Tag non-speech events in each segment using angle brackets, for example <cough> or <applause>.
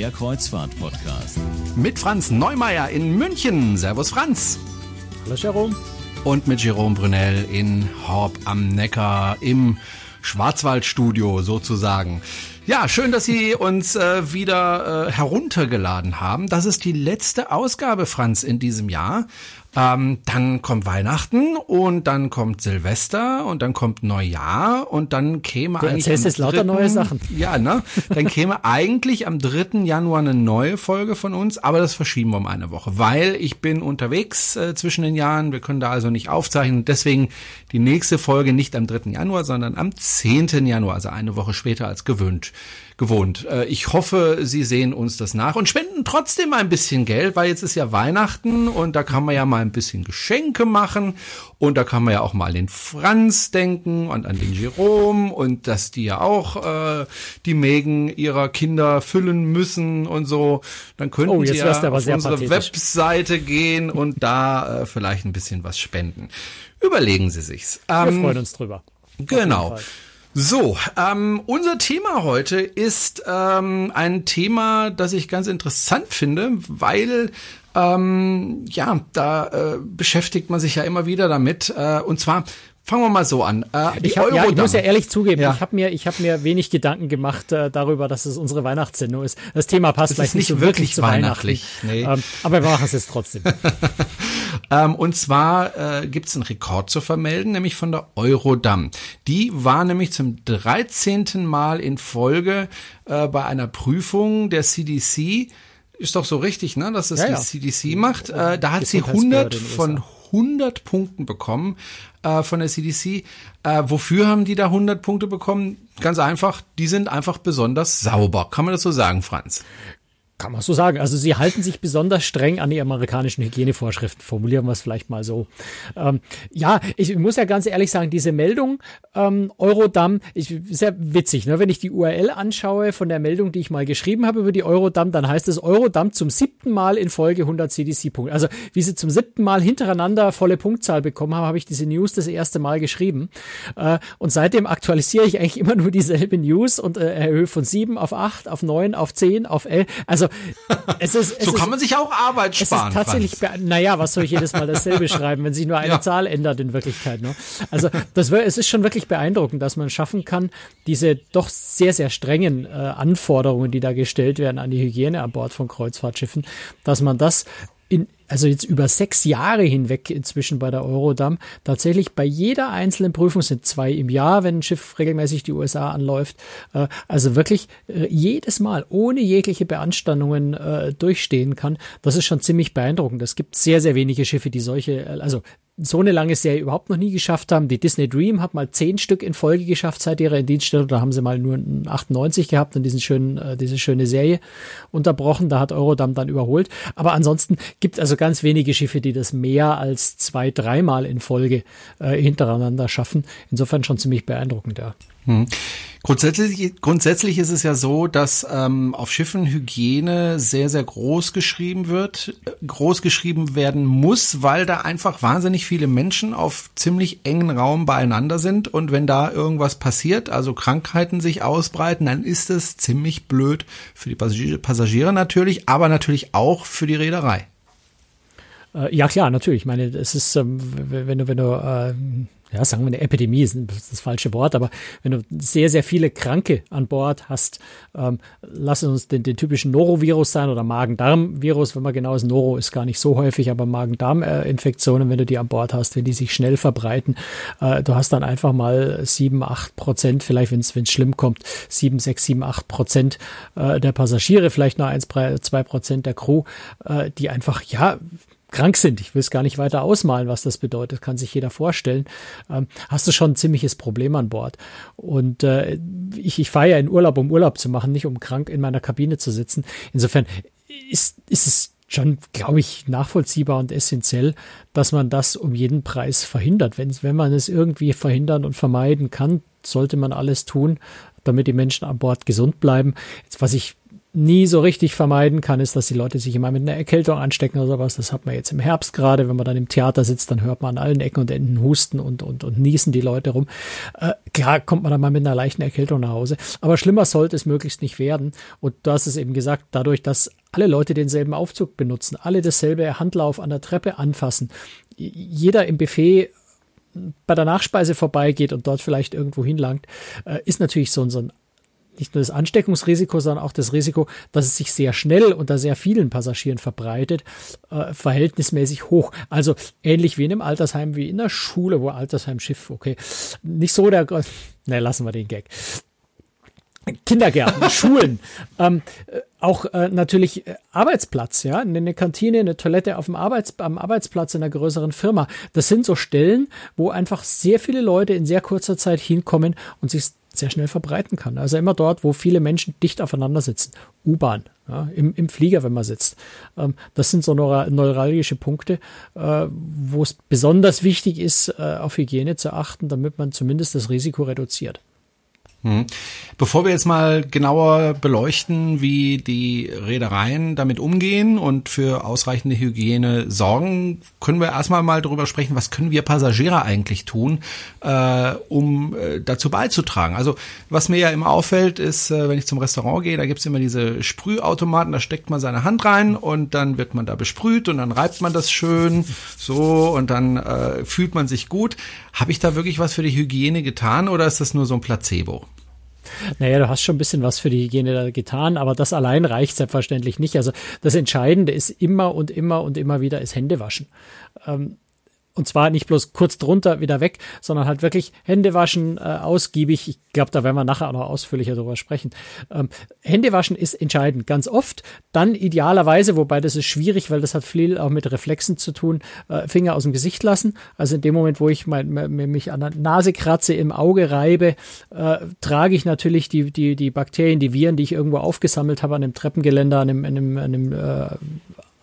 der Kreuzfahrt-Podcast. Mit Franz Neumeier in München. Servus Franz. Hallo Jerome. Und mit Jerome Brunel in Horb am Neckar im Schwarzwaldstudio sozusagen. Ja, schön, dass Sie uns äh, wieder äh, heruntergeladen haben. Das ist die letzte Ausgabe, Franz, in diesem Jahr. Ähm, dann kommt Weihnachten und dann kommt Silvester und dann kommt Neujahr und dann käme du eigentlich. Erzählst jetzt lauter neue Sachen. Ja, ne? Dann käme eigentlich am 3. Januar eine neue Folge von uns, aber das verschieben wir um eine Woche, weil ich bin unterwegs äh, zwischen den Jahren. Wir können da also nicht aufzeichnen. Deswegen die nächste Folge nicht am 3. Januar, sondern am 10. Januar, also eine Woche später als gewünscht gewohnt. Äh, ich hoffe, Sie sehen uns das nach und spenden trotzdem ein bisschen Geld, weil jetzt ist ja Weihnachten und da kann man ja mal ein bisschen Geschenke machen und da kann man ja auch mal an den Franz denken und an den Jerome und dass die ja auch äh, die Mägen ihrer Kinder füllen müssen und so. Dann könnten oh, Sie ja auf unsere pathetisch. Webseite gehen und da äh, vielleicht ein bisschen was spenden. Überlegen Sie sich's. Wir ähm, freuen uns drüber. Genau. So, ähm, unser Thema heute ist ähm, ein Thema, das ich ganz interessant finde, weil ähm, ja, da äh, beschäftigt man sich ja immer wieder damit. Äh, und zwar Fangen wir mal so an. Äh, ich, hab, ja, ich muss ja ehrlich zugeben, ja. ich habe mir, ich hab mir wenig Gedanken gemacht äh, darüber, dass es unsere Weihnachtssendung ist. Das Thema passt das vielleicht nicht, so wirklich zu weihnachtlich. Weihnachten. Nee. Ähm, aber wir machen es jetzt trotzdem. <laughs> ähm, und zwar äh, gibt es einen Rekord zu vermelden, nämlich von der Eurodam. Die war nämlich zum 13. Mal in Folge äh, bei einer Prüfung der CDC. Ist doch so richtig, ne, dass es ja, die ja. CDC macht. Äh, da hat sie 100 von 100 Punkten bekommen äh, von der CDC. Äh, wofür haben die da 100 Punkte bekommen? Ganz einfach, die sind einfach besonders sauber. Kann man das so sagen, Franz? Kann man so sagen. Also sie halten sich besonders streng an die amerikanischen Hygienevorschriften, formulieren wir es vielleicht mal so. Ähm, ja, ich muss ja ganz ehrlich sagen, diese Meldung ähm, Eurodam, ich, ist ja witzig, ne? wenn ich die URL anschaue von der Meldung, die ich mal geschrieben habe über die Eurodam, dann heißt es Eurodam zum siebten Mal in Folge 100 CDC-Punkte. Also wie sie zum siebten Mal hintereinander volle Punktzahl bekommen haben, habe ich diese News das erste Mal geschrieben. Äh, und seitdem aktualisiere ich eigentlich immer nur dieselbe News und äh, erhöhe von sieben auf acht, auf neun, auf zehn, auf elf. Also es ist, es so ist, kann man sich auch Arbeit sparen. Es ist tatsächlich, naja, was soll ich jedes Mal dasselbe <laughs> schreiben, wenn sich nur eine ja. Zahl ändert in Wirklichkeit. Ne? Also das, es ist schon wirklich beeindruckend, dass man schaffen kann, diese doch sehr, sehr strengen äh, Anforderungen, die da gestellt werden an die Hygiene an Bord von Kreuzfahrtschiffen, dass man das in, also jetzt über sechs Jahre hinweg inzwischen bei der Eurodam, tatsächlich bei jeder einzelnen Prüfung sind zwei im Jahr, wenn ein Schiff regelmäßig die USA anläuft, äh, also wirklich äh, jedes Mal ohne jegliche Beanstandungen äh, durchstehen kann, das ist schon ziemlich beeindruckend. Es gibt sehr, sehr wenige Schiffe, die solche, also so eine lange Serie überhaupt noch nie geschafft haben. Die Disney Dream hat mal zehn Stück in Folge geschafft seit ihrer Indienststellung. Da haben sie mal nur 98 gehabt und diesen schönen, äh, diese schöne Serie unterbrochen. Da hat Eurodam dann überholt. Aber ansonsten gibt also ganz wenige Schiffe, die das mehr als zwei, dreimal in Folge äh, hintereinander schaffen. Insofern schon ziemlich beeindruckend, ja. Hm. Grundsätzlich, grundsätzlich ist es ja so, dass ähm, auf Schiffen Hygiene sehr, sehr groß geschrieben wird, groß geschrieben werden muss, weil da einfach wahnsinnig viele Menschen auf ziemlich engen Raum beieinander sind und wenn da irgendwas passiert, also Krankheiten sich ausbreiten, dann ist es ziemlich blöd für die Passagiere, natürlich, aber natürlich auch für die Reederei. Äh, ja klar, natürlich. Ich meine, es ist, ähm, wenn du, wenn du äh, ja, sagen wir eine Epidemie ist das falsche Wort, aber wenn du sehr, sehr viele Kranke an Bord hast, ähm, lass uns den, den typischen Norovirus sein oder Magen-Darm-Virus, wenn man genau ist, Noro ist gar nicht so häufig, aber Magen-Darm-Infektionen, wenn du die an Bord hast, wenn die sich schnell verbreiten, äh, du hast dann einfach mal sieben, acht Prozent, vielleicht wenn es schlimm kommt, sieben, sechs, sieben, acht Prozent äh, der Passagiere, vielleicht noch eins, zwei Prozent der Crew, äh, die einfach, ja, krank sind. Ich will es gar nicht weiter ausmalen, was das bedeutet, kann sich jeder vorstellen. Ähm, hast du schon ein ziemliches Problem an Bord. Und äh, ich, ich fahre ja in Urlaub, um Urlaub zu machen, nicht um krank in meiner Kabine zu sitzen. Insofern ist, ist es schon, glaube ich, nachvollziehbar und essentiell, dass man das um jeden Preis verhindert. Wenn, wenn man es irgendwie verhindern und vermeiden kann, sollte man alles tun, damit die Menschen an Bord gesund bleiben. Jetzt, was ich nie so richtig vermeiden kann, ist, dass die Leute sich immer mit einer Erkältung anstecken oder sowas. Das hat man jetzt im Herbst gerade, wenn man dann im Theater sitzt, dann hört man an allen Ecken und Enden husten und, und, und niesen die Leute rum. Äh, klar kommt man dann mal mit einer leichten Erkältung nach Hause. Aber schlimmer sollte es möglichst nicht werden. Und du hast es eben gesagt, dadurch, dass alle Leute denselben Aufzug benutzen, alle dasselbe Handlauf an der Treppe anfassen, jeder im Buffet bei der Nachspeise vorbeigeht und dort vielleicht irgendwo hinlangt, äh, ist natürlich so, so ein nicht nur das Ansteckungsrisiko, sondern auch das Risiko, dass es sich sehr schnell unter sehr vielen Passagieren verbreitet, äh, verhältnismäßig hoch. Also ähnlich wie in einem Altersheim, wie in der Schule, wo Altersheimschiff, okay, nicht so der, ne, lassen wir den Gag. Kindergärten, <laughs> Schulen, ähm, äh, auch äh, natürlich äh, Arbeitsplatz, ja, eine Kantine, eine Toilette auf dem Arbeits am Arbeitsplatz in einer größeren Firma. Das sind so Stellen, wo einfach sehr viele Leute in sehr kurzer Zeit hinkommen und sich sehr schnell verbreiten kann. Also immer dort, wo viele Menschen dicht aufeinander sitzen. U-Bahn, ja, im, im Flieger, wenn man sitzt. Ähm, das sind so neuralgische Punkte, äh, wo es besonders wichtig ist, äh, auf Hygiene zu achten, damit man zumindest das Risiko reduziert. Hm. Bevor wir jetzt mal genauer beleuchten, wie die Reedereien damit umgehen und für ausreichende Hygiene sorgen, können wir erstmal mal darüber sprechen, was können wir Passagiere eigentlich tun, äh, um äh, dazu beizutragen. Also was mir ja immer auffällt, ist, äh, wenn ich zum Restaurant gehe, da gibt's immer diese Sprühautomaten, da steckt man seine Hand rein und dann wird man da besprüht und dann reibt man das schön so und dann äh, fühlt man sich gut. Habe ich da wirklich was für die Hygiene getan oder ist das nur so ein Placebo? Naja, du hast schon ein bisschen was für die Hygiene da getan, aber das allein reicht selbstverständlich nicht. Also das Entscheidende ist immer und immer und immer wieder ist Händewaschen. Ähm, und zwar nicht bloß kurz drunter wieder weg, sondern halt wirklich Hände waschen, äh, ausgiebig. Ich glaube, da werden wir nachher auch noch ausführlicher drüber sprechen. Ähm, Hände waschen ist entscheidend, ganz oft. Dann idealerweise, wobei das ist schwierig, weil das hat viel auch mit Reflexen zu tun, äh, Finger aus dem Gesicht lassen. Also in dem Moment, wo ich mein, mich an der Nase kratze, im Auge reibe, äh, trage ich natürlich die, die, die Bakterien, die Viren, die ich irgendwo aufgesammelt habe an einem Treppengeländer, an einem, an einem, an einem äh,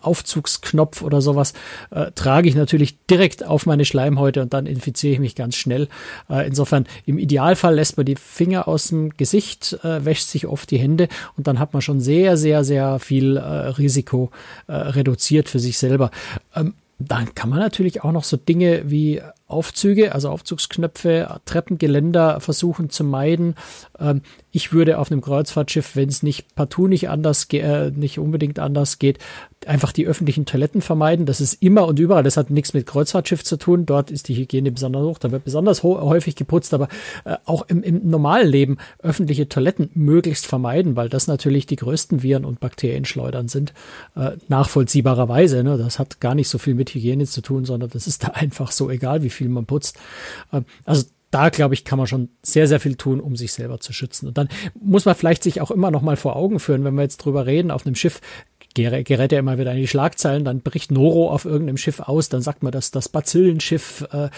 Aufzugsknopf oder sowas, äh, trage ich natürlich direkt auf meine Schleimhäute und dann infiziere ich mich ganz schnell. Äh, insofern, im Idealfall lässt man die Finger aus dem Gesicht, äh, wäscht sich oft die Hände und dann hat man schon sehr, sehr, sehr viel äh, Risiko äh, reduziert für sich selber. Ähm, dann kann man natürlich auch noch so Dinge wie Aufzüge, also Aufzugsknöpfe, Treppengeländer versuchen zu meiden. Ähm, ich würde auf einem Kreuzfahrtschiff, wenn es nicht partout nicht anders, äh, nicht unbedingt anders geht, einfach die öffentlichen Toiletten vermeiden. Das ist immer und überall. Das hat nichts mit Kreuzfahrtschiff zu tun. Dort ist die Hygiene besonders hoch. Da wird besonders häufig geputzt, aber äh, auch im, im normalen Leben öffentliche Toiletten möglichst vermeiden, weil das natürlich die größten Viren und Bakterienschleudern sind. Äh, nachvollziehbarerweise. Ne? Das hat gar nicht so viel mit Hygiene zu tun, sondern das ist da einfach so egal, wie viel man putzt. Äh, also da glaube ich, kann man schon sehr, sehr viel tun, um sich selber zu schützen. Und dann muss man vielleicht sich auch immer noch mal vor Augen führen, wenn wir jetzt drüber reden, auf einem Schiff gerät ja immer wieder in die Schlagzeilen, dann bricht Noro auf irgendeinem Schiff aus, dann sagt man, dass das Bazillenschiff, äh,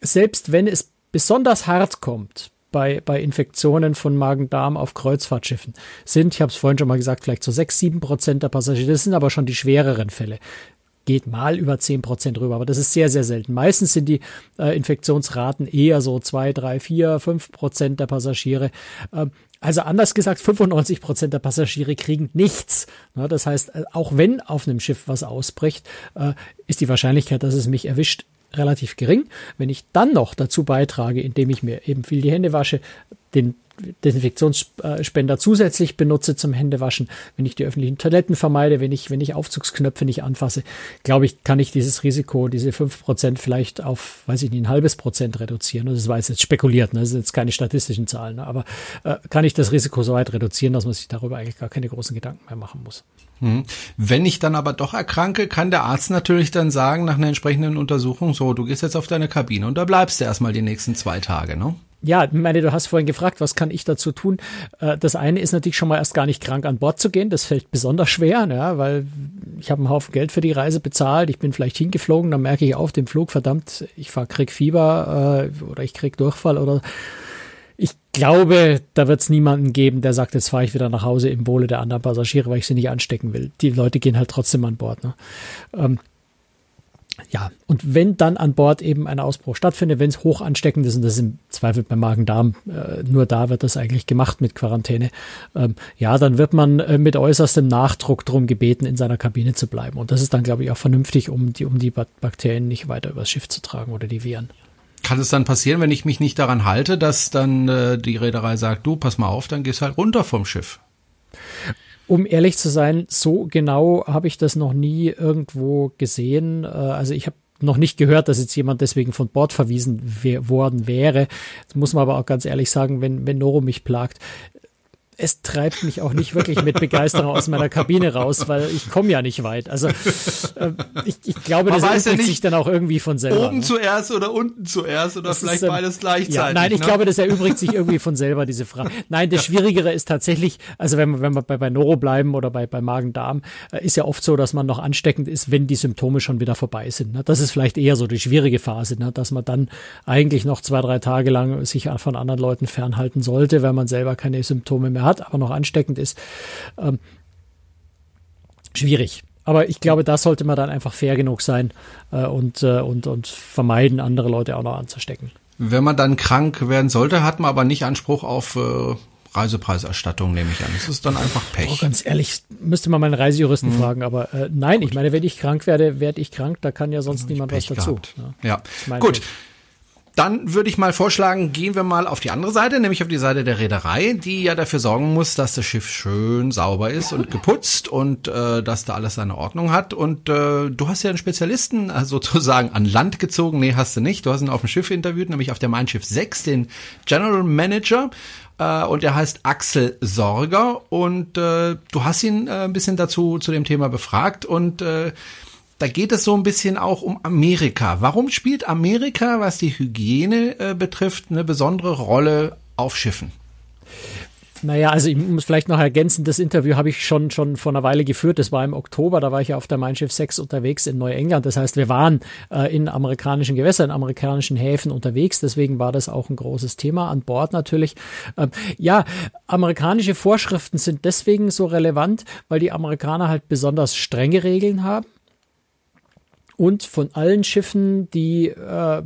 selbst wenn es besonders hart kommt, bei, bei Infektionen von Magen-Darm auf Kreuzfahrtschiffen sind, ich habe es vorhin schon mal gesagt, vielleicht so sechs, sieben Prozent der Passagiere, das sind aber schon die schwereren Fälle geht mal über zehn Prozent rüber, aber das ist sehr, sehr selten. Meistens sind die äh, Infektionsraten eher so zwei, drei, vier, fünf Prozent der Passagiere. Ähm, also anders gesagt, 95 Prozent der Passagiere kriegen nichts. Das heißt, äh, auch wenn auf einem Schiff was ausbricht, äh, ist die Wahrscheinlichkeit, dass es mich erwischt, relativ gering. Wenn ich dann noch dazu beitrage, indem ich mir eben viel die Hände wasche, den Desinfektionsspender zusätzlich benutze zum Händewaschen, wenn ich die öffentlichen Toiletten vermeide, wenn ich, wenn ich Aufzugsknöpfe nicht anfasse, glaube ich, kann ich dieses Risiko, diese fünf Prozent vielleicht auf, weiß ich nicht, ein halbes Prozent reduzieren. Das war jetzt spekuliert, ne? das sind jetzt keine statistischen Zahlen, ne? aber äh, kann ich das Risiko so weit reduzieren, dass man sich darüber eigentlich gar keine großen Gedanken mehr machen muss. Hm. Wenn ich dann aber doch erkranke, kann der Arzt natürlich dann sagen, nach einer entsprechenden Untersuchung, so, du gehst jetzt auf deine Kabine und da bleibst du erstmal die nächsten zwei Tage, ne? Ja, ich meine, du hast vorhin gefragt, was kann ich dazu tun? Äh, das eine ist natürlich schon mal erst gar nicht krank an Bord zu gehen. Das fällt besonders schwer, ja, weil ich habe einen Haufen Geld für die Reise bezahlt. Ich bin vielleicht hingeflogen, dann merke ich auf dem Flug, verdammt, ich fahr, krieg Fieber äh, oder ich krieg Durchfall oder ich glaube, da wird es niemanden geben, der sagt, jetzt fahre ich wieder nach Hause im Wohle der anderen Passagiere, weil ich sie nicht anstecken will. Die Leute gehen halt trotzdem an Bord. Ne? Ähm, Ja, und wenn dann an Bord eben ein Ausbruch stattfindet, wenn es hoch ansteckend ist, und das ist im Zweifel beim Magen-Darm, äh, nur da wird das eigentlich gemacht mit Quarantäne, ähm, ja, dann wird man äh, mit äußerstem Nachdruck darum gebeten, in seiner Kabine zu bleiben. Und das ist dann, glaube ich, auch vernünftig, um die, um die Bakterien nicht weiter übers Schiff zu tragen oder die Viren. Kann es dann passieren, wenn ich mich nicht daran halte, dass dann äh, die Reederei sagt, du, pass mal auf, dann gehst halt runter vom Schiff? Um ehrlich zu sein, so genau habe ich das noch nie irgendwo gesehen. Äh, also ich habe noch nicht gehört, dass jetzt jemand deswegen von Bord verwiesen worden wäre. Das muss man aber auch ganz ehrlich sagen, wenn, wenn Noro mich plagt, es treibt mich auch nicht wirklich mit Begeisterung aus meiner Kabine raus, weil ich komme ja nicht weit. Also äh, ich, ich glaube, Man das erübrigt ja sich dann auch irgendwie von selber. Oben ne? zuerst oder unten zuerst oder das vielleicht ist, ähm, beides gleichzeitig. Ja, nein, ich ne? glaube, das erübrigt sich irgendwie von selber, diese Frage. Nein, das Schwierigere ist tatsächlich, also wenn, wenn wir bei, bei Noro bleiben oder bei, bei Magen-Darm, äh, ist ja oft so, dass man noch ansteckend ist, wenn die Symptome schon wieder vorbei sind. Ne? Das ist vielleicht eher so die schwierige Phase, ne? dass man dann eigentlich noch zwei, drei Tage lang sich von anderen Leuten fernhalten sollte, wenn man selber keine Symptome mehr hat hat, aber noch ansteckend ist. Ähm, schwierig. Aber ich glaube, da sollte man dann einfach fair genug sein äh, und, äh, und, und vermeiden, andere Leute auch noch anzustecken. Wenn man dann krank werden sollte, hat man aber nicht Anspruch auf äh, Reisepreiserstattung, nehme ich an. Das ist dann einfach Pech. Oh, ganz ehrlich, müsste man meinen Reisejuristen hm. fragen. Aber äh, nein, Gut. ich meine, wenn ich krank werde, werde ich krank. Da kann ja sonst niemand was dazu. Ja, ja. gut. Pech. Dann würde ich mal vorschlagen, gehen wir mal auf die andere Seite, nämlich auf die Seite der Reederei, die ja dafür sorgen muss, dass das Schiff schön sauber ist und geputzt und äh, dass da alles seine Ordnung hat. Und äh, du hast ja einen Spezialisten äh, sozusagen an Land gezogen. Nee, hast du nicht. Du hast ihn auf dem Schiff interviewt, nämlich auf der Mein Schiff 6, den General Manager. Äh, und der heißt Axel Sorger. Und äh, du hast ihn äh, ein bisschen dazu zu dem Thema befragt und äh, da geht es so ein bisschen auch um Amerika. Warum spielt Amerika, was die Hygiene äh, betrifft, eine besondere Rolle auf Schiffen? Naja, also ich muss vielleicht noch ergänzen, das Interview habe ich schon, schon vor einer Weile geführt. Das war im Oktober, da war ich ja auf der Mein Schiff 6 unterwegs in Neuengland. Das heißt, wir waren äh, in amerikanischen Gewässern, in amerikanischen Häfen unterwegs. Deswegen war das auch ein großes Thema an Bord natürlich. Ähm, ja, amerikanische Vorschriften sind deswegen so relevant, weil die Amerikaner halt besonders strenge Regeln haben und von allen Schiffen, die äh,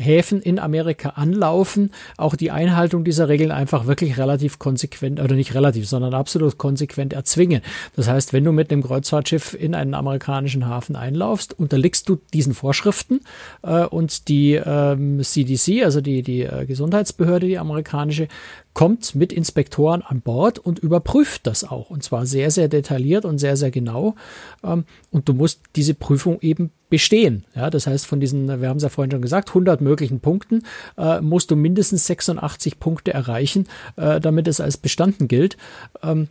Häfen in Amerika anlaufen, auch die Einhaltung dieser Regeln einfach wirklich relativ konsequent, oder nicht relativ, sondern absolut konsequent erzwingen. Das heißt, wenn du mit einem Kreuzfahrtschiff in einen amerikanischen Hafen einlaufst, unterliegst du diesen Vorschriften äh, und die ähm, CDC, also die, die äh, Gesundheitsbehörde, die amerikanische, kommt mit Inspektoren an Bord und überprüft das auch. Und zwar sehr, sehr detailliert und sehr, sehr genau. Ähm, und du musst diese Prüfung eben bestehen. Ja, das heißt, von diesen, wir haben es ja vorhin schon gesagt, 100 möglichen Punkten äh, musst du mindestens 86 Punkte erreichen, äh, damit es als bestanden gilt. Ähm,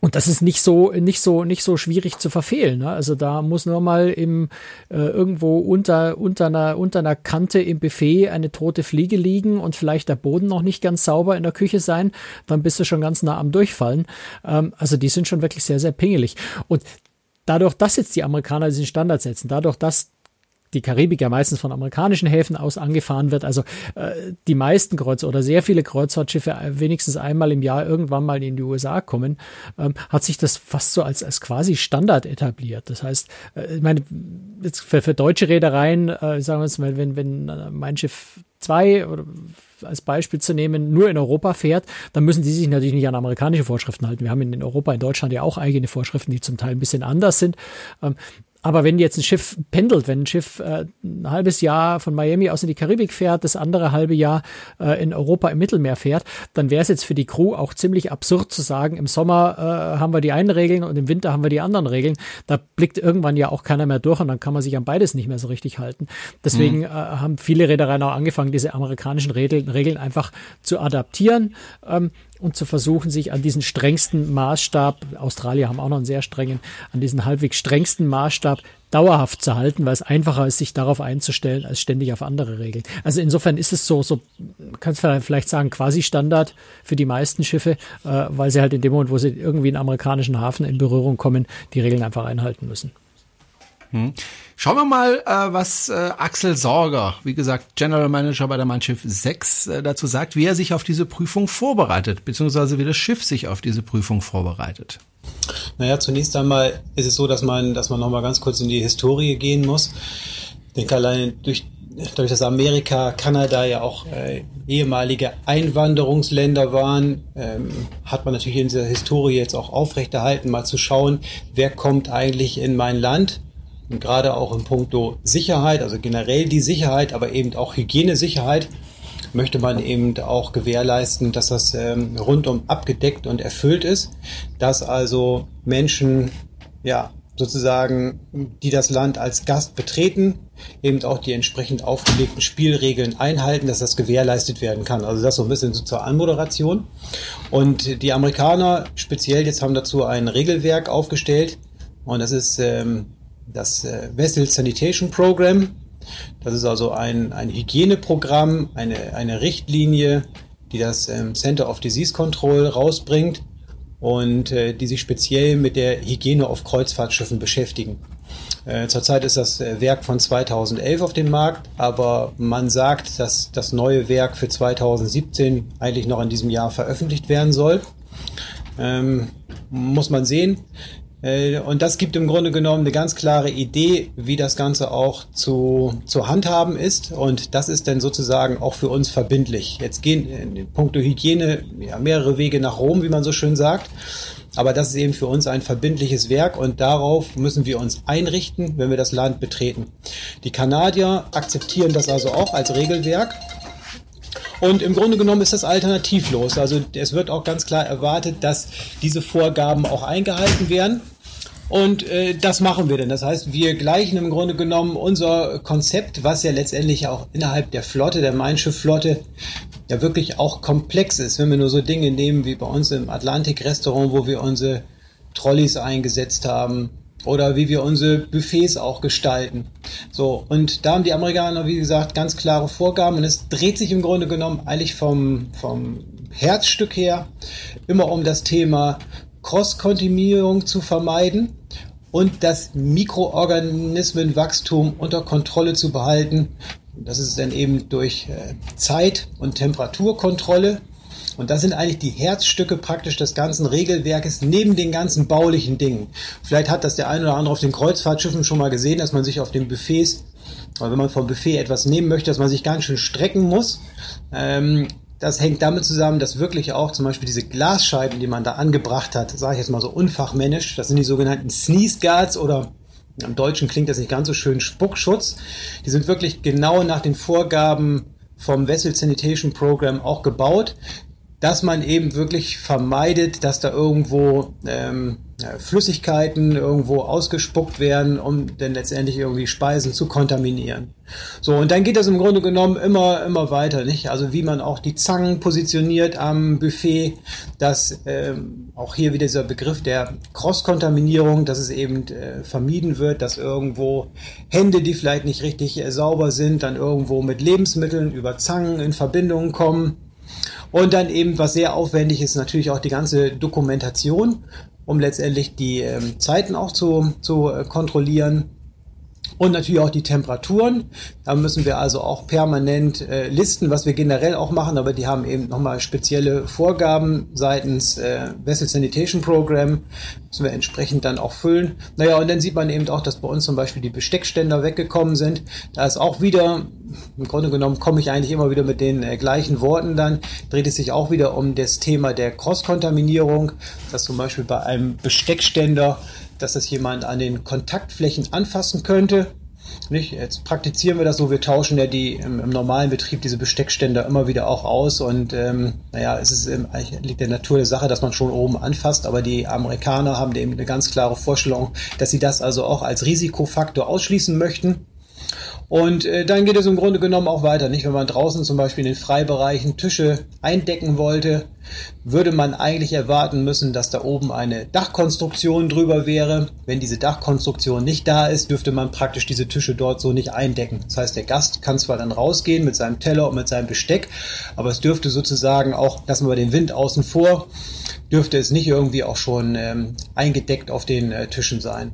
und das ist nicht so, nicht so, nicht so schwierig zu verfehlen. Ne? Also da muss nur mal im, äh, irgendwo unter, unter einer, unter einer Kante im Buffet eine tote Fliege liegen und vielleicht der Boden noch nicht ganz sauber in der Küche sein, dann bist du schon ganz nah am Durchfallen. Ähm, also die sind schon wirklich sehr, sehr pingelig. Und dadurch, dass jetzt die Amerikaner diesen Standard setzen, dadurch, dass die Karibik ja meistens von amerikanischen Häfen aus angefahren wird. Also äh, die meisten Kreuzer oder sehr viele Kreuzfahrtschiffe äh, wenigstens einmal im Jahr irgendwann mal in die USA kommen, ähm, hat sich das fast so als, als quasi Standard etabliert. Das heißt, äh, ich meine, jetzt für, für deutsche Reedereien, äh, sagen wir es mal, wenn, wenn äh, mein Schiff zwei oder als Beispiel zu nehmen, nur in Europa fährt, dann müssen die sich natürlich nicht an amerikanische Vorschriften halten. Wir haben in Europa, in Deutschland ja auch eigene Vorschriften, die zum Teil ein bisschen anders sind. Aber wenn jetzt ein Schiff pendelt, wenn ein Schiff äh, ein halbes Jahr von Miami aus in die Karibik fährt, das andere halbe Jahr äh, in Europa im Mittelmeer fährt, dann wäre es jetzt für die Crew auch ziemlich absurd zu sagen, im Sommer äh, haben wir die einen Regeln und im Winter haben wir die anderen Regeln. Da blickt irgendwann ja auch keiner mehr durch und dann kann man sich an beides nicht mehr so richtig halten. Deswegen mhm. äh, haben viele Reedereien auch angefangen, diese amerikanischen Regeln, Regeln einfach zu adaptieren. Ähm, und zu versuchen, sich an diesen strengsten Maßstab, Australier haben auch noch einen sehr strengen, an diesen halbwegs strengsten Maßstab dauerhaft zu halten, weil es einfacher ist, sich darauf einzustellen, als ständig auf andere Regeln. Also insofern ist es so, so kannst du vielleicht sagen, quasi Standard für die meisten Schiffe, äh, weil sie halt in dem Moment, wo sie irgendwie in amerikanischen Hafen in Berührung kommen, die Regeln einfach einhalten müssen. Hm. Schauen wir mal, äh, was äh, Axel Sorger, wie gesagt, General Manager bei der Mein Schiff 6, äh, dazu sagt, wie er sich auf diese Prüfung vorbereitet, beziehungsweise wie das Schiff sich auf diese Prüfung vorbereitet. Naja, zunächst einmal ist es so, dass man, dass man nochmal ganz kurz in die Historie gehen muss. Ich denke, allein durch dadurch, dass Amerika, Kanada ja auch äh, ehemalige Einwanderungsländer waren, ähm, hat man natürlich in dieser Historie jetzt auch aufrechterhalten, mal zu schauen, wer kommt eigentlich in mein Land. Und gerade auch in puncto Sicherheit, also generell die Sicherheit, aber eben auch Hygienesicherheit, möchte man eben auch gewährleisten, dass das ähm, rundum abgedeckt und erfüllt ist, dass also Menschen ja sozusagen, die das Land als Gast betreten, eben auch die entsprechend aufgelegten Spielregeln einhalten, dass das gewährleistet werden kann. Also das so ein bisschen so zur Anmoderation. Und die Amerikaner speziell jetzt haben dazu ein Regelwerk aufgestellt und das ist ähm, das äh, Vessel Sanitation Program. Das ist also ein, ein Hygieneprogramm, eine, eine Richtlinie, die das ähm, Center of Disease Control rausbringt und äh, die sich speziell mit der Hygiene auf Kreuzfahrtschiffen beschäftigen. Äh, zurzeit ist das Werk von 2011 auf dem Markt, aber man sagt, dass das neue Werk für 2017 eigentlich noch in diesem Jahr veröffentlicht werden soll. Ähm, muss man sehen. Äh, und das gibt im Grunde genommen eine ganz klare Idee, wie das Ganze auch zu, zu handhaben ist. Und das ist dann sozusagen auch für uns verbindlich. Jetzt gehen in puncto Hygiene ja, mehrere Wege nach Rom, wie man so schön sagt. Aber das ist eben für uns ein verbindliches Werk und darauf müssen wir uns einrichten, wenn wir das Land betreten. Die Kanadier akzeptieren das also auch als Regelwerk. Und im Grunde genommen ist das alternativlos. Also es wird auch ganz klar erwartet, dass diese Vorgaben auch eingehalten werden. Und äh, das machen wir denn. Das heißt, wir gleichen im Grunde genommen unser Konzept, was ja letztendlich auch innerhalb der Flotte, der Mein Schiff-Flotte, ja wirklich auch komplex ist. Wenn wir nur so Dinge nehmen wie bei uns im Atlantik-Restaurant, wo wir unsere Trolleys eingesetzt haben, oder wie wir unsere Buffets auch gestalten. So, und da haben die Amerikaner, wie gesagt, ganz klare Vorgaben und es dreht sich im Grunde genommen eigentlich vom, vom Herzstück her immer um das Thema Cross-Kontaminierung zu vermeiden und das Mikroorganismenwachstum unter Kontrolle zu behalten. Das ist dann eben durch äh, Zeit- und Temperaturkontrolle und das sind eigentlich die Herzstücke praktisch des ganzen Regelwerkes neben den ganzen baulichen Dingen. Vielleicht hat das der eine oder andere auf den Kreuzfahrtschiffen schon mal gesehen, dass man sich auf den Buffets, oder wenn man vom Buffet etwas nehmen möchte, dass man sich ganz schön strecken muss. Ähm, das hängt damit zusammen, dass wirklich auch zum Beispiel diese Glasscheiben, die man da angebracht hat, sage ich jetzt mal so unfachmännisch, das sind die sogenannten Sneeze Guards oder im Deutschen klingt das nicht ganz so schön, Spuckschutz. Die sind wirklich genau nach den Vorgaben vom Vessel Sanitation Program auch gebaut dass man eben wirklich vermeidet, dass da irgendwo ähm, Flüssigkeiten irgendwo ausgespuckt werden, um dann letztendlich irgendwie Speisen zu kontaminieren. So, und dann geht das im Grunde genommen immer, immer weiter, nicht? Also wie man auch die Zangen positioniert am Buffet, dass ähm, auch hier wieder dieser Begriff der Cross-Kontaminierung, dass es eben äh, vermieden wird, dass irgendwo Hände, die vielleicht nicht richtig äh, sauber sind, dann irgendwo mit Lebensmitteln über Zangen in Verbindung kommen. Und dann eben, was sehr aufwendig ist, natürlich auch die ganze Dokumentation, um letztendlich die ähm, Zeiten auch zu, zu äh, kontrollieren und natürlich auch die Temperaturen. Da müssen wir also auch permanent äh, listen, was wir generell auch machen, aber die haben eben nochmal spezielle Vorgaben seitens äh, Vessel Sanitation Program, müssen wir entsprechend dann auch füllen. Naja, und dann sieht man eben auch, dass bei uns zum Beispiel die Besteckständer weggekommen sind. Da ist auch wieder, im Grunde genommen komme ich eigentlich immer wieder mit den äh, gleichen Worten dann, dreht es sich auch wieder um das Thema der Cross-Kontaminierung, dass zum Beispiel bei einem Besteckständer dass das jemand an den Kontaktflächen anfassen könnte. Nicht? Jetzt praktizieren wir das so, wir tauschen ja die im, im normalen Betrieb diese Besteckständer immer wieder auch aus und ähm, naja, es ist ähm, liegt der Natur der Sache, dass man schon oben anfasst, aber die Amerikaner haben eben eine ganz klare Vorstellung, dass sie das also auch als Risikofaktor ausschließen möchten. Und äh, dann geht es im Grunde genommen auch weiter. Nicht, wenn man draußen zum Beispiel in den Freibereichen Tische eindecken wollte, würde man eigentlich erwarten müssen, dass da oben eine Dachkonstruktion drüber wäre. Wenn diese Dachkonstruktion nicht da ist, dürfte man praktisch diese Tische dort so nicht eindecken. Das heißt, der Gast kann zwar dann rausgehen mit seinem Teller und mit seinem Besteck, aber es dürfte sozusagen auch, lassen wir den Wind außen vor, dürfte es nicht irgendwie auch schon ähm, eingedeckt auf den äh, Tischen sein.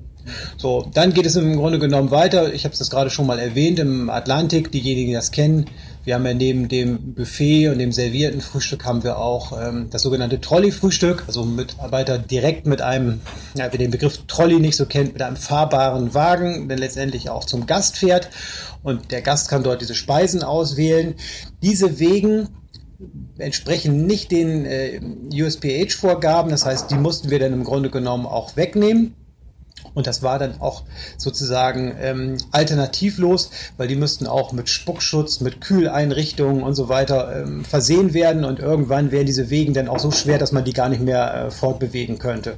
So, dann geht es im Grunde genommen weiter. Ich habe es gerade schon mal erwähnt im Atlantik. Diejenigen, die das kennen, wir haben ja neben dem Buffet und dem servierten Frühstück haben wir auch ähm, das sogenannte Trolley-Frühstück, also Mitarbeiter direkt mit einem, ja, wer den Begriff Trolley nicht so kennt, mit einem fahrbaren Wagen, der letztendlich auch zum Gast fährt und der Gast kann dort diese Speisen auswählen. Diese Wegen entsprechen nicht den äh, USPH-Vorgaben, das heißt, die mussten wir dann im Grunde genommen auch wegnehmen. Und das war dann auch sozusagen ähm, alternativlos, weil die müssten auch mit Spuckschutz, mit Kühleinrichtungen und so weiter ähm, versehen werden. Und irgendwann wären diese Wegen dann auch so schwer, dass man die gar nicht mehr äh, fortbewegen könnte.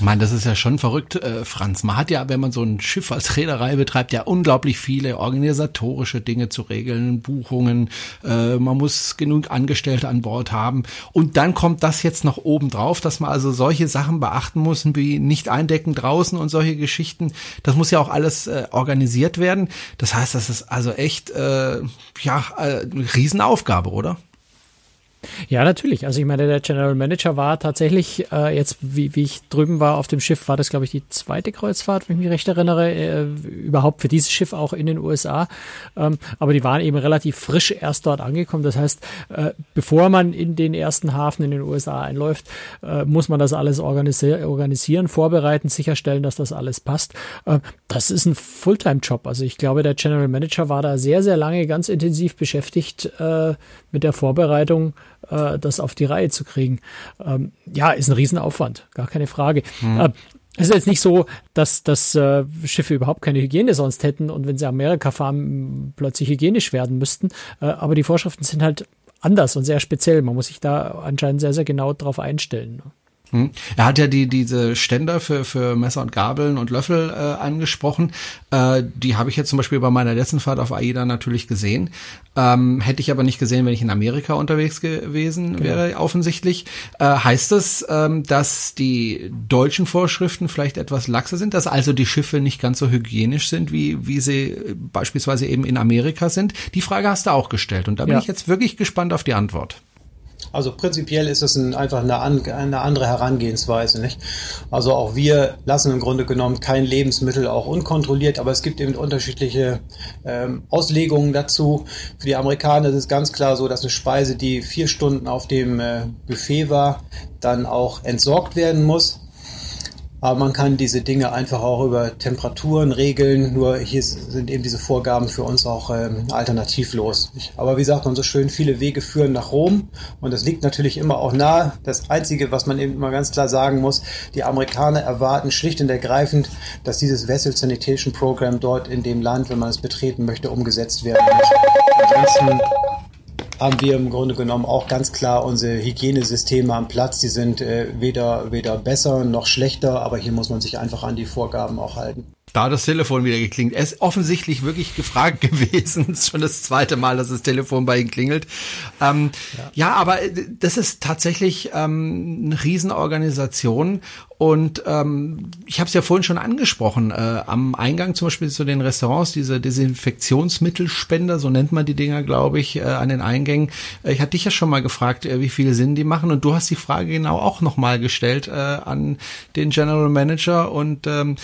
Meine, das ist ja schon verrückt, äh, Franz. Man hat ja, wenn man so ein Schiff als Reederei betreibt, ja unglaublich viele organisatorische Dinge zu regeln, Buchungen, äh, man muss genug Angestellte an Bord haben. Und dann kommt das jetzt noch oben drauf, dass man also solche Sachen beachten muss, wie nicht eindecken draußen und solche Geschichten. Das muss ja auch alles äh, organisiert werden. Das heißt, das ist also echt äh, ja äh, eine Riesenaufgabe, oder? Ja, natürlich. Also ich meine, der General Manager war tatsächlich äh, jetzt, wie, wie ich drüben war auf dem Schiff, war das, glaube ich, die zweite Kreuzfahrt, wenn ich mich recht erinnere, äh, überhaupt für dieses Schiff auch in den USA. Ähm, aber die waren eben relativ frisch erst dort angekommen. Das heißt, äh, bevor man in den ersten Hafen in den USA einläuft, äh, muss man das alles organisi organisieren, vorbereiten, sicherstellen, dass das alles passt. Äh, das ist ein Fulltime-Job. Also ich glaube, der General Manager war da sehr, sehr lange ganz intensiv beschäftigt äh, mit der Vorbereitung äh, das auf die Reihe zu kriegen. Ähm, ja, ist ein Riesenaufwand, gar keine Frage. Mhm. Äh, es ist jetzt nicht so, dass, dass äh, Schiffe überhaupt keine Hygiene sonst hätten und wenn sie Amerika fahren, plötzlich hygienisch werden müssten. Äh, aber die Vorschriften sind halt anders und sehr speziell. Man muss sich da anscheinend sehr, sehr genau drauf einstellen. Hm. Er hat ja die diese Ständer für für Messer und Gabeln und Löffel äh, angesprochen. Äh, die habe ich jetzt zum Beispiel bei meiner letzten Fahrt auf AIDA natürlich gesehen. Ähm, hätte ich aber nicht gesehen, wenn ich in Amerika unterwegs gewesen genau. wäre, offensichtlich. Äh, heißt das, ähm, dass die deutschen Vorschriften vielleicht etwas laxer sind, dass also die Schiffe nicht ganz so hygienisch sind, wie, wie sie beispielsweise eben in Amerika sind? Die Frage hast du auch gestellt und da bin ja. ich jetzt wirklich gespannt auf die Antwort. Also prinzipiell ist es ein, einfach eine, eine, andere Herangehensweise. Nicht? Also auch wir lassen im Grunde genommen kein Lebensmittel auch unkontrolliert, aber es gibt eben unterschiedliche ähm, Auslegungen dazu. Für die Amerikaner ist es ganz klar so, dass eine Speise, die vier Stunden auf dem äh, Buffet war, dann auch entsorgt werden muss. Aber man kann diese Dinge einfach auch über Temperaturen regeln. Nur hier sind eben diese Vorgaben für uns auch ähm, alternativlos. Aber wie sagt man so schön, viele Wege führen nach Rom. Und das liegt natürlich immer auch nahe. Das Einzige, was man eben immer ganz klar sagen muss, die Amerikaner erwarten schlicht und ergreifend, dass dieses Vessel Sanitation Program dort in dem Land, wenn man es betreten möchte, umgesetzt werden muss. Ansonsten haben wir im Grunde genommen auch ganz klar unsere Hygienesysteme am Platz. Die sind äh, weder, weder besser noch schlechter, aber hier muss man sich einfach an die Vorgaben auch halten. Da das Telefon wieder geklingt. Er ist offensichtlich wirklich gefragt <laughs> gewesen. Das ist schon das zweite Mal, dass das Telefon bei ihm klingelt. Ähm, ja. ja. aber äh, das ist tatsächlich ähm, eine Riesenorganisation. Und ähm, ich habe es ja vorhin schon angesprochen. Äh, am Eingang zum Beispiel zu den Restaurants, diese Desinfektionsmittelspender, so nennt man die Dinger, glaube ich, äh, an den Eingängen. Äh, ich hatte dich ja schon mal gefragt, äh, wie viele Sinn die machen. Und du hast die Frage genau auch nochmal gestellt äh, an den General Manager. Und ähm,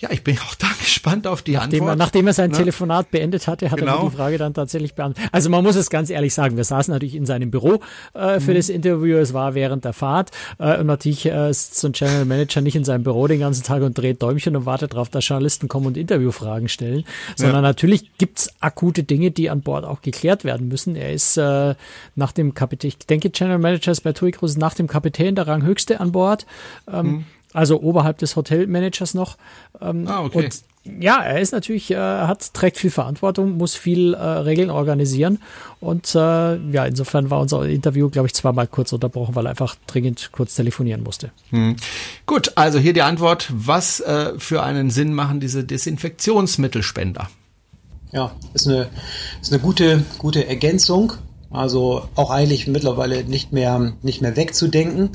ja, ich bin <laughs> auch da gespannt auf die nachdem Antwort. Er, nachdem er sein ne? Telefonat beendet hatte, hat genau. er die Frage dann tatsächlich beantwortet. Also man muss es ganz ehrlich sagen, wir saßen natürlich in seinem Büro äh, für mhm. das Interview, es war während der Fahrt äh, und natürlich äh, ist so ein General Manager nicht in seinem Büro den ganzen Tag und dreht Däumchen und wartet darauf, dass Journalisten kommen und Interviewfragen stellen, sondern ja. natürlich gibt's akute Dinge, die an Bord auch geklärt werden müssen. Er ist äh, nach dem Kapitän, ich denke General Manager ist bei TUI Cruises nach dem Kapitän der Ranghöchste an Bord. Ähm, mhm also oberhalb des Hotelmanagers noch. Ähm, ah, okay. Und ja, er ist natürlich, äh, hat, trägt viel Verantwortung, muss viel äh, Regeln organisieren. Und äh, ja, insofern war unser Interview, glaube ich, zweimal kurz unterbrochen, weil er einfach dringend kurz telefonieren musste. Hm. Gut, also hier die Antwort. Was äh, für einen Sinn machen diese Desinfektionsmittelspender? Ja, ist eine, ist eine gute, gute Ergänzung. Also auch eigentlich mittlerweile nicht mehr, nicht mehr wegzudenken.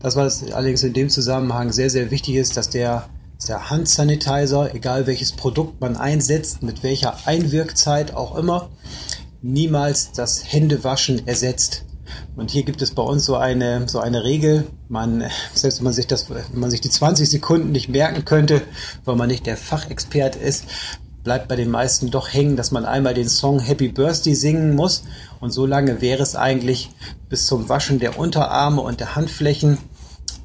Das, was allerdings in dem Zusammenhang sehr, sehr wichtig ist, dass der, der Handsanitizer, egal welches Produkt man einsetzt, mit welcher Einwirkzeit auch immer, niemals das Händewaschen ersetzt. Und hier gibt es bei uns so eine, so eine Regel. Man, selbst wenn man sich das, wenn man sich die 20 Sekunden nicht merken könnte, weil man nicht der Fachexpert ist, bleibt bei den meisten doch hängen, dass man einmal den Song Happy Birthday singen muss. Und so lange wäre es eigentlich bis zum Waschen der Unterarme und der Handflächen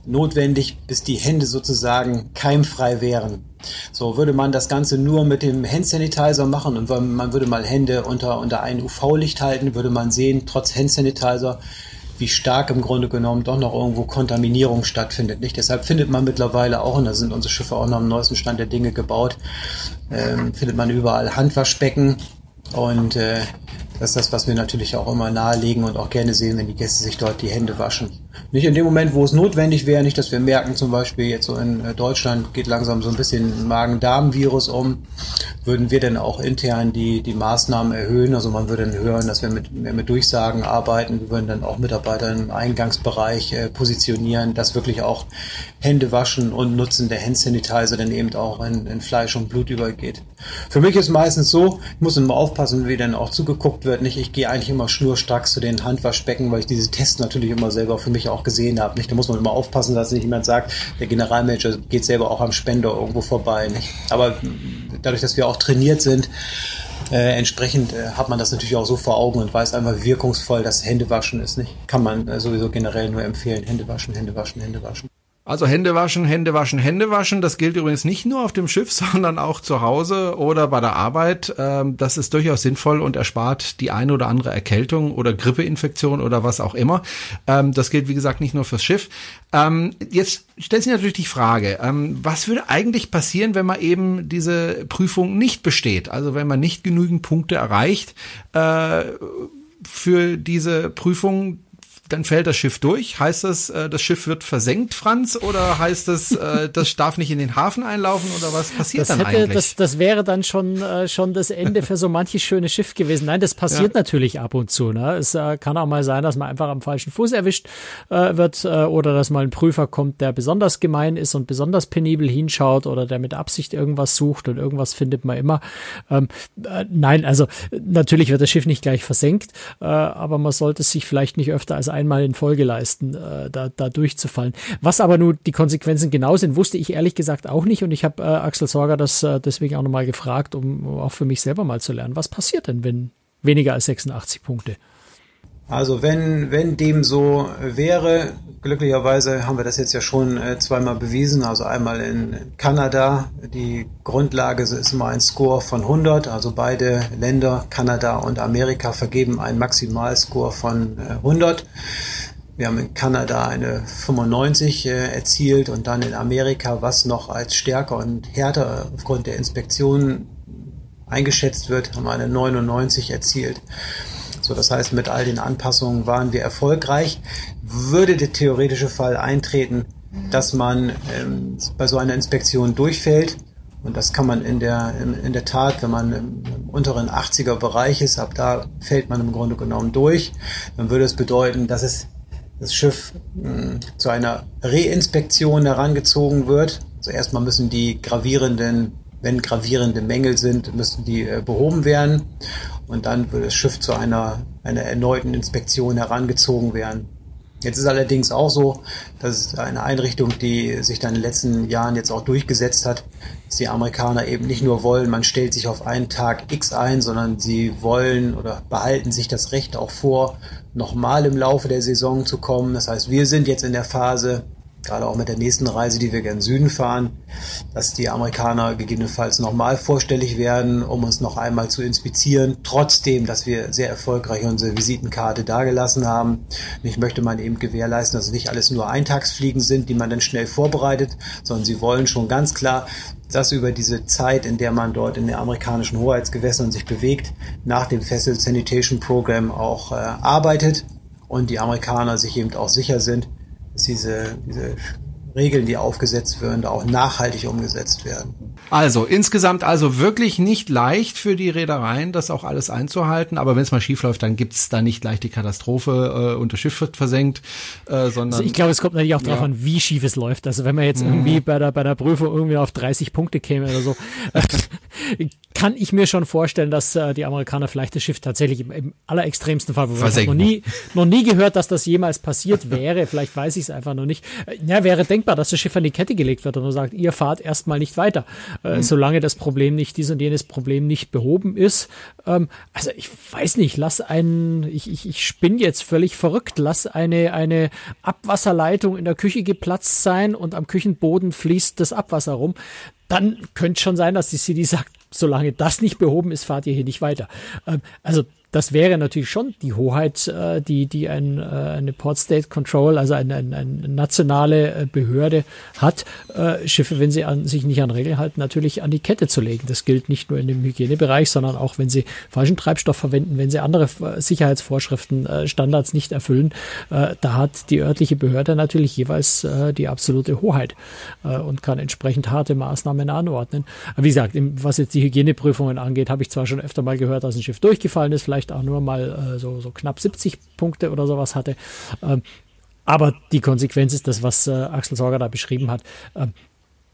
notwendig, bis die Hände sozusagen keimfrei wären. So würde man das Ganze nur mit dem Handsanitizer machen und man würde mal Hände unter, unter ein UV-Licht halten, würde man sehen, trotz Handsanitizer, wie stark im Grunde genommen doch noch irgendwo Kontaminierung stattfindet. Nicht? Deshalb findet man mittlerweile auch, und da sind unsere Schiffe auch noch am neuesten Stand der Dinge gebaut, ähm, findet man überall Handwaschbecken und äh, das ist das, was wir natürlich auch immer nahelegen und auch gerne sehen, wenn die Gäste sich dort die Hände waschen. Nicht in dem Moment, wo es notwendig wäre, nicht, dass wir merken, zum Beispiel jetzt so in äh, Deutschland geht langsam so ein bisschen Magen-Darm-Virus um, würden wir dann auch intern die, die Maßnahmen erhöhen. Also man würde dann hören, dass wir mit, mit Durchsagen arbeiten. Wir würden dann auch Mitarbeiter im Eingangsbereich äh, positionieren, dass wirklich auch Hände waschen und Nutzen der Handsanitizer dann eben auch in, in Fleisch und Blut übergeht. Für mich ist meistens so, ich muss immer aufpassen, wie dann auch zugeguckt wird. Nicht, ich gehe eigentlich immer schnurstracks zu den Handwaschbecken, weil ich diese Tests natürlich immer selber für mich auch gesehen habe. Nicht, da muss man immer aufpassen, dass nicht jemand sagt, der Generalmanager geht selber auch am Spender irgendwo vorbei. Nicht? Aber dadurch, dass wir auch trainiert sind, äh, entsprechend äh, hat man das natürlich auch so vor Augen und weiß einfach, wie wirkungsvoll das Händewaschen ist. Nicht? Kann man äh, sowieso generell nur empfehlen. Hände waschen, Hände waschen, Hände waschen. Also Hände waschen, Hände waschen, Hände waschen. Das gilt übrigens nicht nur auf dem Schiff, <laughs> sondern auch zu Hause oder bei der Arbeit. Ähm, das ist durchaus sinnvoll und erspart die eine oder andere Erkältung oder Grippeinfektion oder was auch immer. Ähm, das gilt, wie gesagt, nicht nur fürs Schiff. Ähm, jetzt stellt sich natürlich die Frage, was würde eigentlich passieren, wenn man eben diese Prüfung nicht besteht? Also wenn man nicht genügend Punkte erreicht äh, für diese Prüfung, dann fällt das Schiff durch. Heißt das, äh, das Schiff wird versenkt, Franz? Oder heißt das, äh, <laughs> das darf nicht in den Hafen einlaufen? Oder was passiert das dann hätte, eigentlich? Das, das wäre dann schon, äh, schon das Ende für so manches schönes Schiff gewesen. Nein, das passiert ja. natürlich ab und zu. Ne? Es äh, kann auch mal sein, dass man einfach am falschen Fuß erwischt äh, wird äh, oder dass mal ein Prüfer kommt, der besonders gemein ist und besonders penibel hinschaut oder der mit Absicht irgendwas sucht und irgendwas findet man immer. Ähm, äh, nein, also natürlich wird das Schiff nicht gleich versenkt, äh, aber man sollte sich vielleicht nicht öfter als einmal in Folge leisten, äh, da, da durchzufallen. Was aber nur die Konsequenzen genau sind, wusste ich ehrlich gesagt auch nicht und ich habe äh, Axel Sorger das äh, deswegen auch nochmal gefragt, um auch für mich selber mal zu lernen. Was passiert denn, wenn weniger als 86 Punkte? Also wenn, wenn dem so wäre, glücklicherweise haben wir das jetzt ja schon äh, zweimal bewiesen, also einmal in Kanada, die Grundlage ist immer ein Score von 100, also beide Länder, Kanada und Amerika, vergeben einen Maximalscore von äh, 100. Wir haben in Kanada eine 95 äh, erzielt und dann in Amerika, was noch als stärker und härter aufgrund der Inspektionen eingeschätzt wird, haben wir eine 99 erzielt. So, das heißt, mit all den Anpassungen waren wir erfolgreich. Würde der theoretische Fall eintreten, dass man ähm, bei so einer Inspektion durchfällt, und das kann man in der, in, der Tat, wenn man im, im, unteren 80er Bereich ist, ab da fällt man im Grunde genommen durch, dann würde es bedeuten, dass es das Schiff mh, hm, zu einer Reinspektion herangezogen wird. Also erstmal müssen die gravierenden, wenn gravierende Mängel sind, müssen die äh, behoben werden und dann würde das Schiff zu einer, einer erneuten Inspektion herangezogen werden. Jetzt ist allerdings auch so, dass es eine Einrichtung, die sich dann in den letzten Jahren jetzt auch durchgesetzt hat, dass die Amerikaner eben nicht nur wollen, man stellt sich auf einen Tag X ein, sondern sie wollen oder behalten sich das Recht auch vor, nochmal im Laufe der Saison zu kommen. Das heißt, wir sind jetzt in der Phase, gerade auch mit der nächsten Reise, die wir gerne Süden fahren, dass die Amerikaner gegebenenfalls nochmal vorstellig werden, um uns noch einmal zu inspizieren, trotzdem, dass wir sehr erfolgreich unsere Visitenkarte dargelassen haben. Ich möchte man eben gewährleisten, dass es nicht alles nur Eintagsfliegen sind, die man dann schnell vorbereitet, sondern sie wollen schon ganz klar, dass über diese Zeit, in der man dort in den amerikanischen Hoheitsgewässern sich bewegt, nach dem Vessel Sanitation Program auch äh, arbeitet und die Amerikaner sich eben auch sicher sind, dass diese, diese Regeln, die aufgesetzt werden, da auch nachhaltig umgesetzt werden. Also insgesamt also wirklich nicht leicht für die Reedereien, das auch alles einzuhalten. Aber wenn es mal schief läuft, dann gibt's da nicht gleich die Katastrophe äh, und das Schiff wird versenkt, äh, sondern. Also ich glaube, es kommt natürlich auch darauf ja. an, wie schief es läuft. Also wenn man jetzt irgendwie mhm. bei der bei der Prüfung irgendwie auf 30 Punkte käme oder so, <laughs> <laughs> kann ich mir schon vorstellen, dass äh, die Amerikaner vielleicht das Schiff tatsächlich im, im allerextremsten Fall, wo ich noch nie, noch nie gehört, dass das jemals passiert wäre. Vielleicht weiß ich es einfach noch nicht. Äh, ja, wäre denkbar, dass das Schiff an die Kette gelegt wird und man sagt, ihr fahrt erstmal nicht weiter, äh, mhm. solange das Problem nicht, dies und jenes Problem nicht behoben ist. Ähm, also ich weiß nicht, lass einen, ich, ich, ich spinne jetzt völlig verrückt, lass eine, eine Abwasserleitung in der Küche geplatzt sein und am Küchenboden fließt das Abwasser rum dann könnte schon sein, dass die City sagt, solange das nicht behoben ist, fahrt ihr hier nicht weiter. Ähm, also das wäre natürlich schon die Hoheit, äh, die, die ein, äh, eine Port State Control, also eine, eine, eine nationale äh, Behörde hat, äh, Schiffe, wenn sie an, sich nicht an Regeln halten, natürlich an die Kette zu legen. Das gilt nicht nur in dem Hygienebereich, sondern auch, wenn sie falschen Treibstoff verwenden, wenn sie andere äh, Sicherheitsvorschriften, äh, Standards nicht erfüllen. Äh, da hat die örtliche Behörde natürlich jeweils äh, die absolute Hoheit äh, und kann entsprechend harte Maßnahmen anordnen. Wie gesagt, was jetzt die Hygieneprüfungen angeht, habe ich zwar schon öfter mal gehört, dass ein Schiff durchgefallen ist, vielleicht vielleicht auch nur mal äh, so, so knapp 70 Punkte oder sowas hatte. Ähm, aber die Konsequenz ist das, was äh, Axel Sorger da beschrieben hat. Ähm,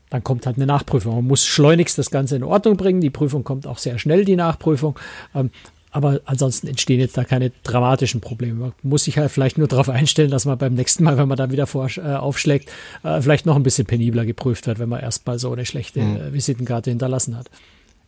dann kommt halt eine Nachprüfung. Man muss schleunigst das Ganze in Ordnung bringen. Die Prüfung kommt auch sehr schnell, die Nachprüfung. Ähm, aber ansonsten entstehen jetzt da keine dramatischen Probleme. Man muss sich halt vielleicht nur darauf einstellen, dass man beim nächsten Mal, wenn man dann wieder vor, äh, aufschlägt, äh, vielleicht noch ein bisschen penibler geprüft wird, wenn man erstmal so eine schlechte mhm. Visitenkarte hinterlassen hat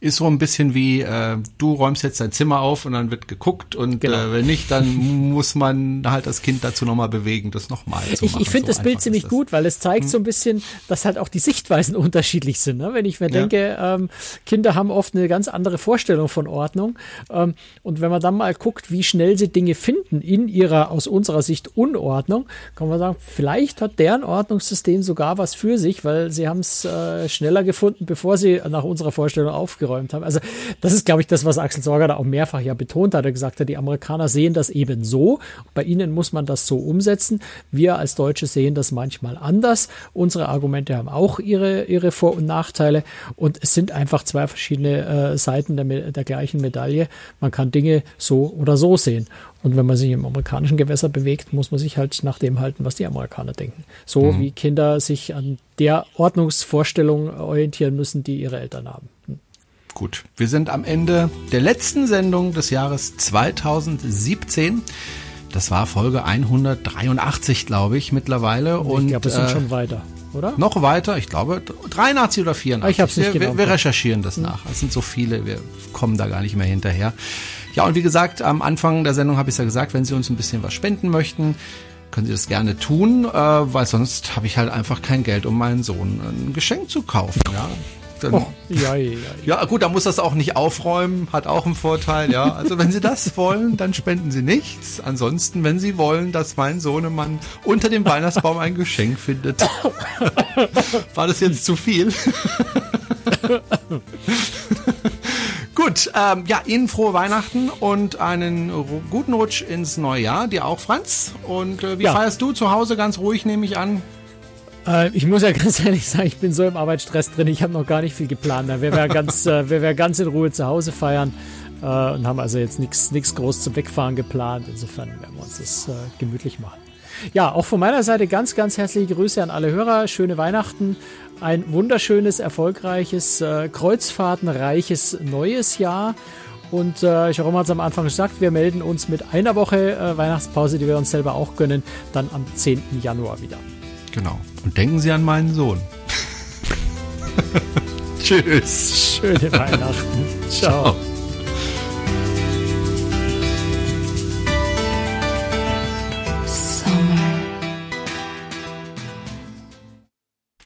ist so ein bisschen wie, äh, du räumst jetzt dein Zimmer auf und dann wird geguckt und genau. äh, wenn nicht, dann muss man halt das Kind dazu nochmal bewegen, das nochmal zu machen. Ich, ich finde so das Bild ziemlich das. gut, weil es zeigt hm. so ein bisschen, dass halt auch die Sichtweisen <laughs> unterschiedlich sind. Ne? Wenn ich mir ja. denke, ähm, Kinder haben oft eine ganz andere Vorstellung von Ordnung ähm, und wenn man dann mal guckt, wie schnell sie Dinge finden in ihrer, aus unserer Sicht Unordnung, kann man sagen, vielleicht hat deren Ordnungssystem sogar was für sich, weil sie haben es äh, schneller gefunden, bevor sie nach unserer Vorstellung aufgeräumt eingeräumt haben. Also das ist, glaube ich, das, was Axel Sorger da auch mehrfach ja betont hat. Er gesagt hat, die Amerikaner sehen das eben so. Bei ihnen muss man das so umsetzen. Wir als Deutsche sehen das manchmal anders. Unsere Argumente haben auch ihre, ihre Vor- und Nachteile. Und es sind einfach zwei verschiedene äh, Seiten der, der gleichen Medaille. Man kann Dinge so oder so sehen. Und wenn man sich im amerikanischen Gewässer bewegt, muss man sich halt nach dem halten, was die Amerikaner denken. So mhm. wie Kinder sich an der Ordnungsvorstellung orientieren müssen, die ihre Eltern haben. Gut, wir sind am Ende der letzten Sendung des Jahres 2017. Das war Folge 183, glaube ich, mittlerweile. Ich und glaube, wir sind äh, schon weiter, oder? Noch weiter, ich glaube 83 oder 84. Ich hab's nicht wir, wir, wir recherchieren das hm. nach. Es sind so viele, wir kommen da gar nicht mehr hinterher. Ja, und wie gesagt, am Anfang der Sendung habe ich ja gesagt, wenn Sie uns ein bisschen was spenden möchten, können Sie das gerne tun, äh, weil sonst habe ich halt einfach kein Geld, um meinen Sohn ein Geschenk zu kaufen. Ja. Dann, oh, ja, ja, ja. ja, gut, dann muss das auch nicht aufräumen, hat auch einen Vorteil, ja. Also wenn Sie das <laughs> wollen, dann spenden Sie nichts. Ansonsten, wenn Sie wollen, dass mein Sohnemann unter dem Weihnachtsbaum ein Geschenk findet. <laughs> War das jetzt zu viel? <laughs> Gut, ähm, ja, Ihnen frohe Weihnachten und einen guten Rutsch ins neue Jahr. Dir auch, Franz. Und äh, wie ja. feierst du zu Hause? Ganz ruhig, nehme ich an. Äh, ich muss ja <laughs> ganz ehrlich sagen, ich bin so im Arbeitsstress drin, ich habe noch gar nicht viel geplant. Da werden wir ganz, <laughs> äh, wir werden ganz in Ruhe zu Hause feiern äh, und haben also jetzt nichts groß zum Wegfahren geplant. Insofern werden wir uns das äh, gemütlich machen. Ja, auch von meiner Seite ganz, ganz herzliche Grüße an alle Hörer. Schöne Weihnachten, ein wunderschönes, erfolgreiches, äh, kreuzfahrtenreiches neues Jahr. Und äh, Jerome hat es am Anfang gesagt, wir melden uns mit einer Woche äh, Weihnachtspause, die wir uns selber auch gönnen, dann am 10. Januar wieder. Genau. Und denken Sie an meinen Sohn. <laughs> <laughs> Tschüss. Schöne Weihnachten. Ciao. Ciao.